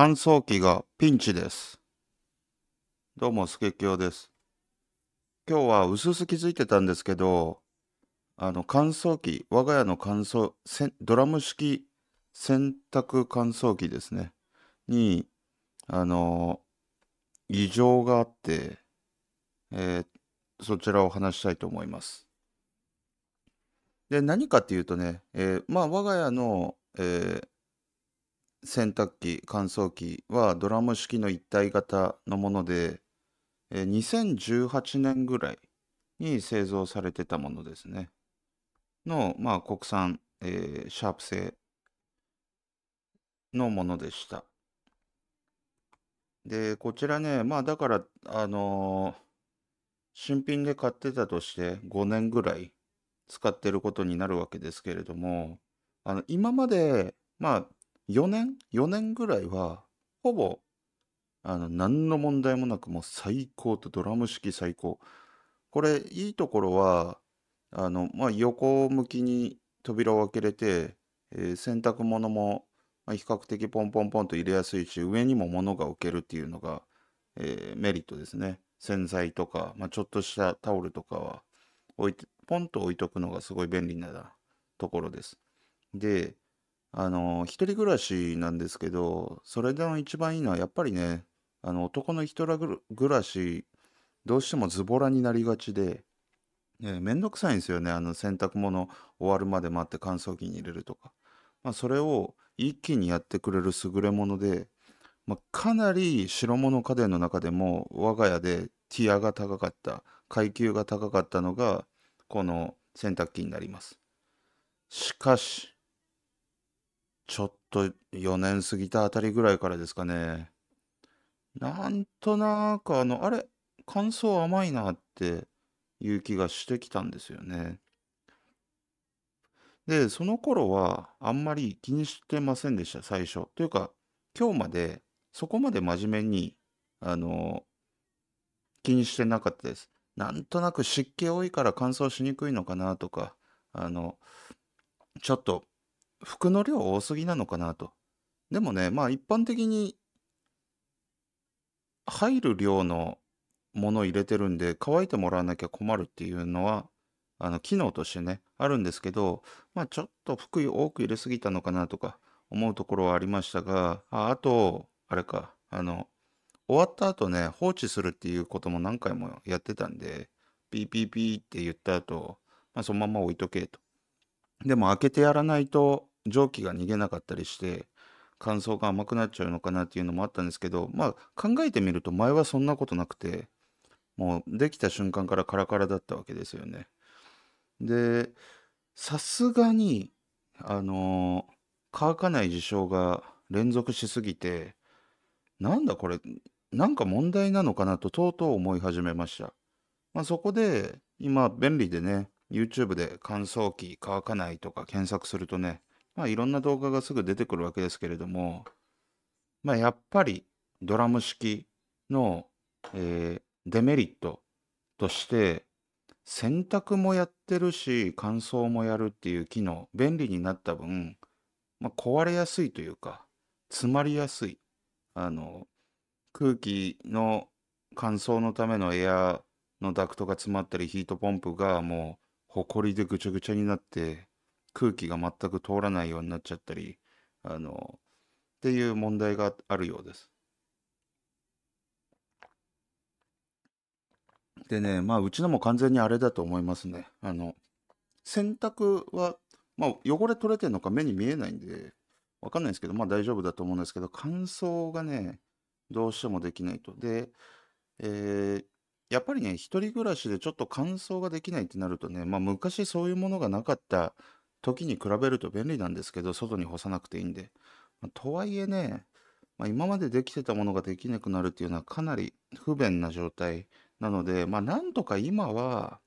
乾燥機がピンチです。どうも、スケキヨです。今日は薄々気づいてたんですけど、あの乾燥機、我が家の乾燥、ドラム式洗濯乾燥機ですね。に、あの、異常があって、えーそちらを話したいと思います。で、何かっていうとね、えーまあ、我が家の、えー洗濯機、乾燥機はドラム式の一体型のもので、えー2018年ぐらいに製造されてたものですね。の、まあ、国産、えーシャープ製のものでした。で、こちらね、まあだから、あのー新品で買ってたとして5年ぐらい使ってることになるわけですけれども、あの、今まで、まあ4年 ?4 年ぐらいは、ほぼ、あの、何の問題もなくもう最高とドラム式最高。これ、いいところは、あの、まあ横向きに扉を開けれて、えー洗濯物も、ま、比較的ポンポンポンと入れやすいし、上にも物が置けるっていうのが、えーメリットですね。洗剤とか、まあ、ちょっとしたタオルとかは置いて、ポンと置いとくのがすごい便利なところです。で、あの、一人暮らしなんですけど、それでも一番いいのはやっぱりね、あの、男の一人暮らし、どうしてもズボラになりがちで、ね、めんどくさいんですよね。あの、洗濯物終わるまで待って乾燥機に入れるとか。まあ、それを一気にやってくれる優れもので、まあ、かなり白物家電の中でも我が家でティアが高かった階級が高かったのがこの洗濯機になりますしかしちょっと4年過ぎたあたりぐらいからですかね。なんとなくあのあれ乾燥甘いなっていう気がしてきたんですよね。でその頃はあんまり気にしてませんでした最初。というか今日までそこまで真面目に、あの、気にしてなかったです。なんとなく湿気多いから乾燥しにくいのかなとか、あの、ちょっと服の量多すぎなのかなと。でもね、まあ一般的に入る量のもの入れてるんで、乾いてもらわなきゃ困るっていうのは、あの、機能としてね、あるんですけど、まあちょっと服多く入れすぎたのかなとか思うところはありましたが、あ、あと、あれか、あの、終わった後ね、放置するっていうことも何回もやってたんで、ピーピーピーって言った後、まあ、そのまま置いとけと。でも開けてやらないと蒸気が逃げなかったりして、乾燥が甘くなっちゃうのかなっていうのもあったんですけど、まあ考えてみると前はそんなことなくて、もうできた瞬間からカラカラだったわけですよね。で、さすがに、あのー乾かない事象が連続しすぎて、なんだこれ、なんか問題なのかなととうとう思い始めました。まあ、そこで、今便利でね、YouTube で乾燥機乾かないとか検索するとね、まあいろんな動画がすぐ出てくるわけですけれども、まあやっぱりドラム式の、えーデメリットとして、洗濯もやってるし、乾燥もやるっていう機能、便利になった分、まあ、壊れやすいというか、詰まりやすい。あの、空気の乾燥のためのエアのダクトが詰まったり、ヒートポンプがもう、ほこりでぐちゃぐちゃになって、空気が全く通らないようになっちゃったり、あの、っていう問題があるようです。でね、まあ、うちのも完全にあれだと思いますね。あの、洗濯は、まあ、汚れ取れてるのか目に見えないんで、わかんないですけど、まあ大丈夫だと思うんですけど、乾燥がね、どうしてもできないと。で、えーやっぱりね、一人暮らしでちょっと乾燥ができないってなるとね、まあ昔そういうものがなかった時に比べると便利なんですけど、外に干さなくていいんで。まあとはいえね、まあ、今までできてたものができなくなるっていうのはかなり不便な状態なので、まあなんとか今は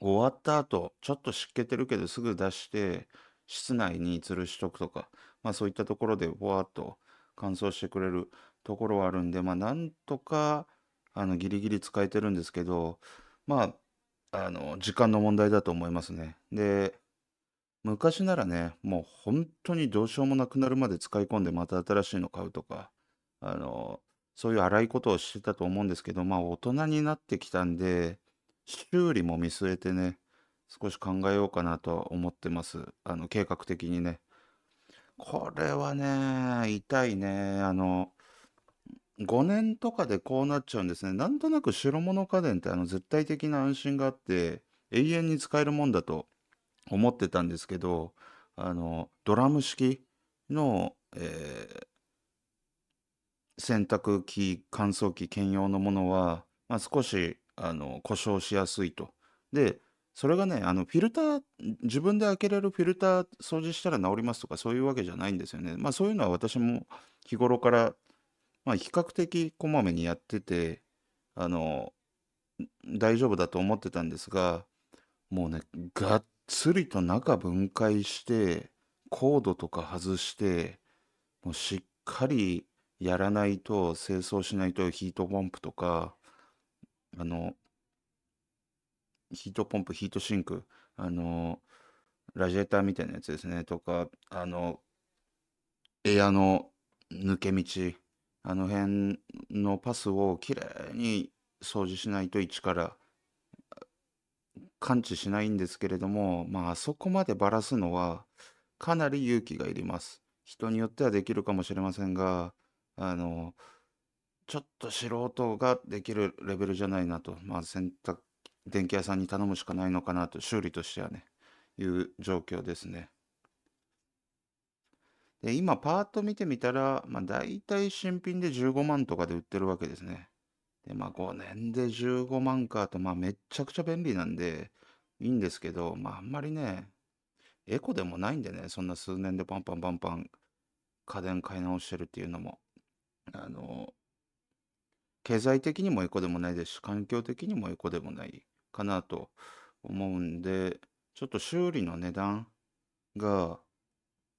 終わった後、ちょっと湿気てるけどすぐ出して、室内に吊るしとくとか、まあそういったところでぼわっと乾燥してくれるところはあるんで、まあなんとか、あの、ギリギリ使えてるんですけど、まあ、あの、時間の問題だと思いますね。で、昔ならね、もう本当にどうしようもなくなるまで使い込んでまた新しいの買うとか、あの、そういう荒いことをしてたと思うんですけど、まあ大人になってきたんで、修理も見据えてね、少し考えようかなと思ってます。あの、計画的にね。これはね、痛いね。あの、5年とかでこうなっちゃうんですね。なんとなく白物家電ってあの絶対的な安心があって永遠に使えるもんだと思ってたんですけど、あの、ドラム式の、えー洗濯機、乾燥機兼用のものは、まあ、少しあの故障しやすいと。で、それがね、あのフィルター、自分で開けれるフィルター掃除したら治りますとかそういうわけじゃないんですよね。まあそういうのは私も日頃から、まあ、比較的こまめにやってて、あの、大丈夫だと思ってたんですが、もうね、がっつりと中分解して、コードとか外して、もうしっかりやらないと、清掃しないとヒートポンプとか、あの、ヒートポンプ、ヒートシンク、あの、ラジエーターみたいなやつですね、とか、あの、エアの抜け道、あの辺のパスをきれいに掃除しないと一から感知しないんですけれども、まあ、そこまでばらすのはかなり勇気がいります。人によってはできるかもしれませんが、あの、ちょっと素人ができるレベルじゃないなと、まあ、洗濯、電気屋さんに頼むしかないのかなと、修理としてはね、いう状況ですね。で、今、パート見てみたら、まあ、大体新品で15万とかで売ってるわけですね。で、まあ、5年で15万かと、まあ、めちゃくちゃ便利なんで、いいんですけど、まあ、あんまりね、エコでもないんでね、そんな数年でパンパンパンパン家電買い直してるっていうのも。あの、経済的にもエコでもないですし、環境的にもエコでもないかなと思うんで、ちょっと修理の値段が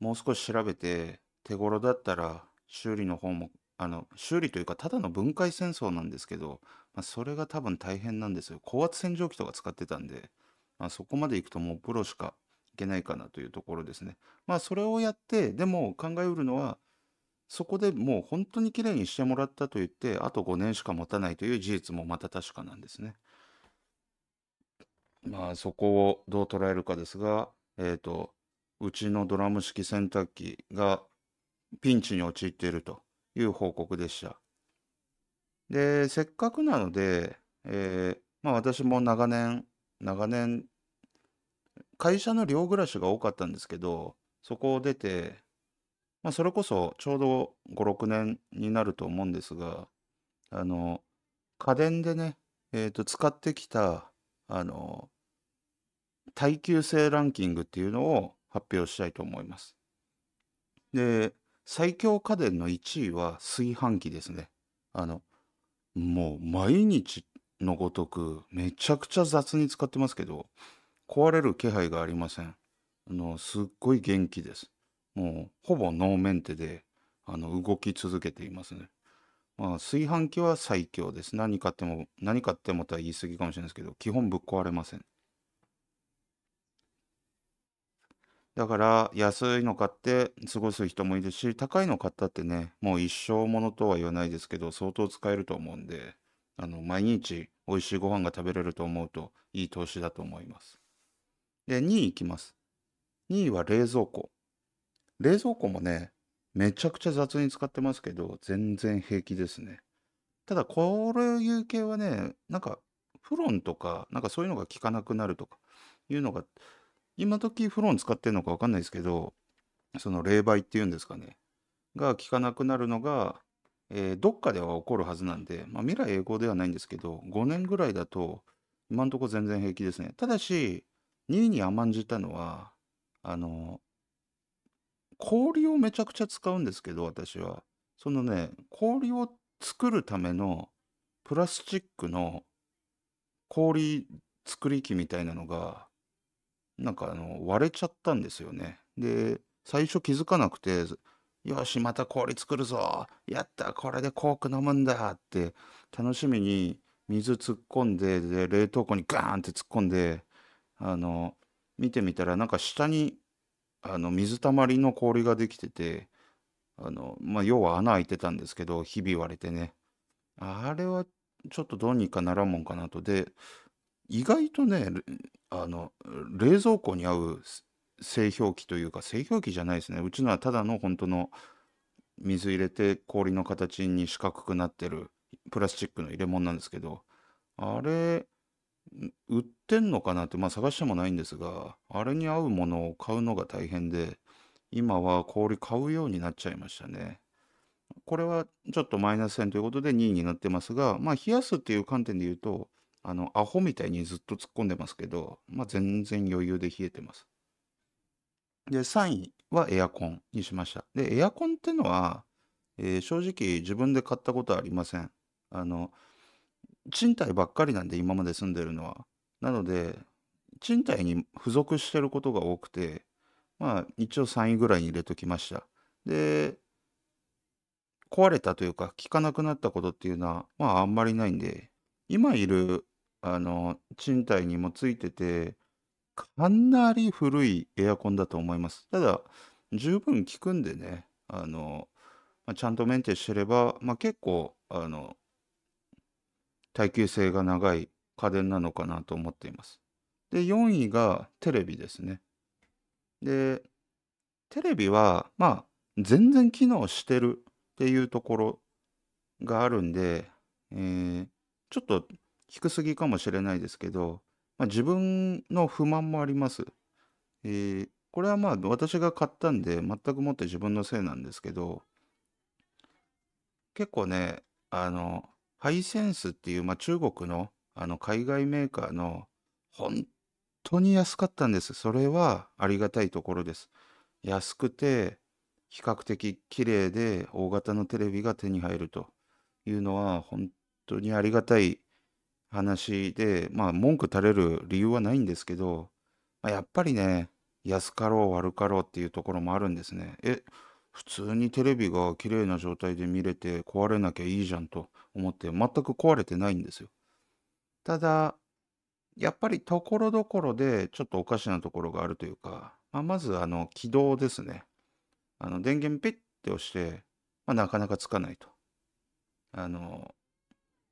もう少し調べて、手頃だったら修理の方も、あの、修理というかただの分解戦争なんですけど、まあ、それが多分大変なんですよ。高圧洗浄機とか使ってたんで、まあ、そこまで行くともうプロしかいけないかなというところですね。まあそれをやって、でも考えうるのは、そこでもう本当にきれいにしてもらったと言って、あと5年しか持たないという事実もまた確かなんですね。まあそこをどう捉えるかですが、えっと、うちのドラム式洗濯機がピンチに陥っているという報告でした。で、せっかくなので、えーまあ私も長年、長年、会社の寮暮らしが多かったんですけど、そこを出て、まあ、それこそちょうど5、6年になると思うんですが、あの、家電でね、えっと、使ってきた、あの、耐久性ランキングっていうのを発表したいと思います。で、最強家電の1位は炊飯器ですね。あの、もう毎日のごとくめちゃくちゃ雑に使ってますけど、壊れる気配がありません。あの、すっごい元気です。もうほぼノーメンテであの動き続けていますね。まあ、炊飯器は最強です。何買っても、何買ってもとは言い過ぎかもしれないですけど、基本ぶっ壊れません。だから安いの買って過ごす人もいるし、高いの買ったってね、もう一生ものとは言わないですけど、相当使えると思うんで、あの、毎日美味しいご飯が食べれると思うと、いい投資だと思います。で、2位いきます。2位は冷蔵庫。冷蔵庫もね、めちゃくちゃ雑に使ってますけど、全然平気ですね。ただ、こういう系はね、なんか、フロンとか、なんかそういうのが効かなくなるとかいうのが、今時フロン使ってるのかわかんないですけど、その冷媒っていうんですかね、が効かなくなるのが、えーどっかでは起こるはずなんで、まあ、未来永劫ではないんですけど、5年ぐらいだと、今んとこ全然平気ですね。ただし、2位に甘んじたのは、あの、氷をめちゃくちゃ使うんですけど、私は。そのね、氷を作るためのプラスチックの氷作り機みたいなのが、なんかあの割れちゃったんですよね。で、最初気づかなくて、よし、また氷作るぞ。やった、これでコーク飲むんだって楽しみに水突っ込んで、で、冷凍庫にガーンって突っ込んで、あの、見てみたらなんか下にあの水たまりの氷ができててあの、まあ、要は穴開いてたんですけど、ひび割れてね。あれはちょっとどうにかならんもんかなと。で、意外とね、あの、冷蔵庫に合う製氷機というか、製氷機じゃないですね。うちのはただの本当の水入れて氷の形に四角くなってるプラスチックの入れ物なんですけど、あれ、売ってんのかなって、まあ探してもないんですが、あれに合うものを買うのが大変で、今は氷買うようになっちゃいましたね。これはちょっとマイナス線ということで2位になってますが、まあ冷やすっていう観点で言うと、あの、アホみたいにずっと突っ込んでますけど、まあ全然余裕で冷えてます。で、3位はエアコンにしました。で、エアコンってのは、えー正直自分で買ったことはありません。あの、賃貸ばっかりなんで今まで住んでるのは。なので、賃貸に付属してることが多くて、まあ一応3位ぐらいに入れときました。で、壊れたというか、効かなくなったことっていうのは、まああんまりないんで、今いる、あの、賃貸にもついてて、かなり古いエアコンだと思います。ただ、十分効くんでね、あの、まあ、ちゃんとメンテしてれば、まあ結構、あの、耐久性が長い家電なのかなと思っています。で、4位がテレビですね。で、テレビは、まあ、全然機能してるっていうところがあるんで、えーちょっと低すぎかもしれないですけど、まあ、自分の不満もあります。えーこれはまあ私が買ったんで全くもって自分のせいなんですけど、結構ね、あの、ハイセンスっていう、まあ、中国のあの海外メーカーの本当に安かったんです。それはありがたいところです。安くて比較的綺麗で大型のテレビが手に入るというのは本当にありがたい話で、まあ文句垂れる理由はないんですけど、まあ、やっぱりね、安かろう悪かろうっていうところもあるんですね。え、普通にテレビが綺麗な状態で見れて壊れなきゃいいじゃんと思って全く壊れてないんですよ。ただ、やっぱりところどころでちょっとおかしなところがあるというか、まあ、まずあの起動ですね。あの電源ピッて押して、まあ、なかなかつかないと。あの、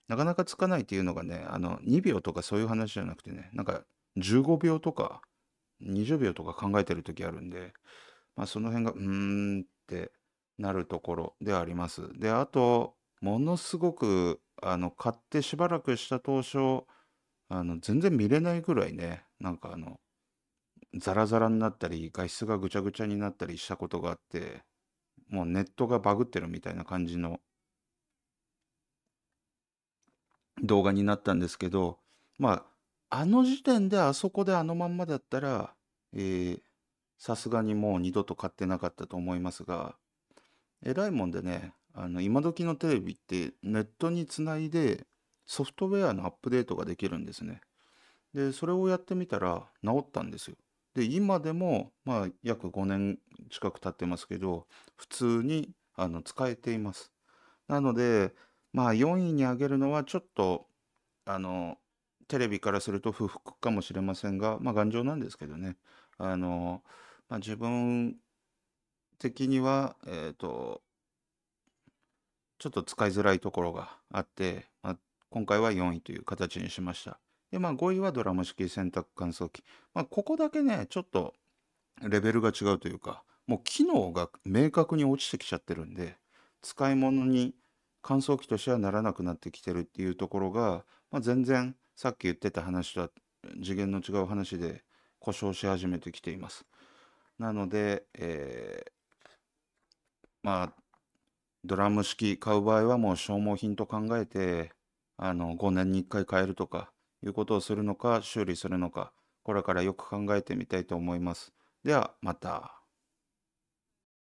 なかなかつかないっていうのがね、あの2秒とかそういう話じゃなくてね、なんか15秒とか20秒とか考えてる時あるんで、まあ、その辺がうーんってなるところであります。で、あと、ものすごくあの買ってしばらくした当初、あの全然見れないぐらいね、なんかあの、ザラザラになったり、画質がぐちゃぐちゃになったりしたことがあって、もうネットがバグってるみたいな感じの動画になったんですけど、まあ、あの時点であそこであのまんまだったら、さすがにもう二度と買ってなかったと思いますが、えらいもんでね、あの今時のテレビってネットにつないでソフトウェアのアップデートができるんですね。で、それをやってみたら治ったんですよ。で、今でも、まあ、約5年近く経ってますけど、普通にあの使えています。なので、まあ、4位に挙げるのはちょっと、あの、テレビからすると不服かもしれませんが、まあ、頑丈なんですけどね。あの、まあ、自分的には、えっと、ちょっと使いづらいところがあって、まあ、今回は4位という形にしました。で、まあ5位はドラム式洗濯乾燥機。まあここだけね、ちょっとレベルが違うというか、もう機能が明確に落ちてきちゃってるんで、使い物に乾燥機としてはならなくなってきてるっていうところが、まあ、全然さっき言ってた話とは次元の違う話で故障し始めてきています。なので、えーまあドラム式買う場合はもう消耗品と考えて、あの、5年に1回買えるとか、いうことをするのか、修理するのか、これからよく考えてみたいと思います。では、また。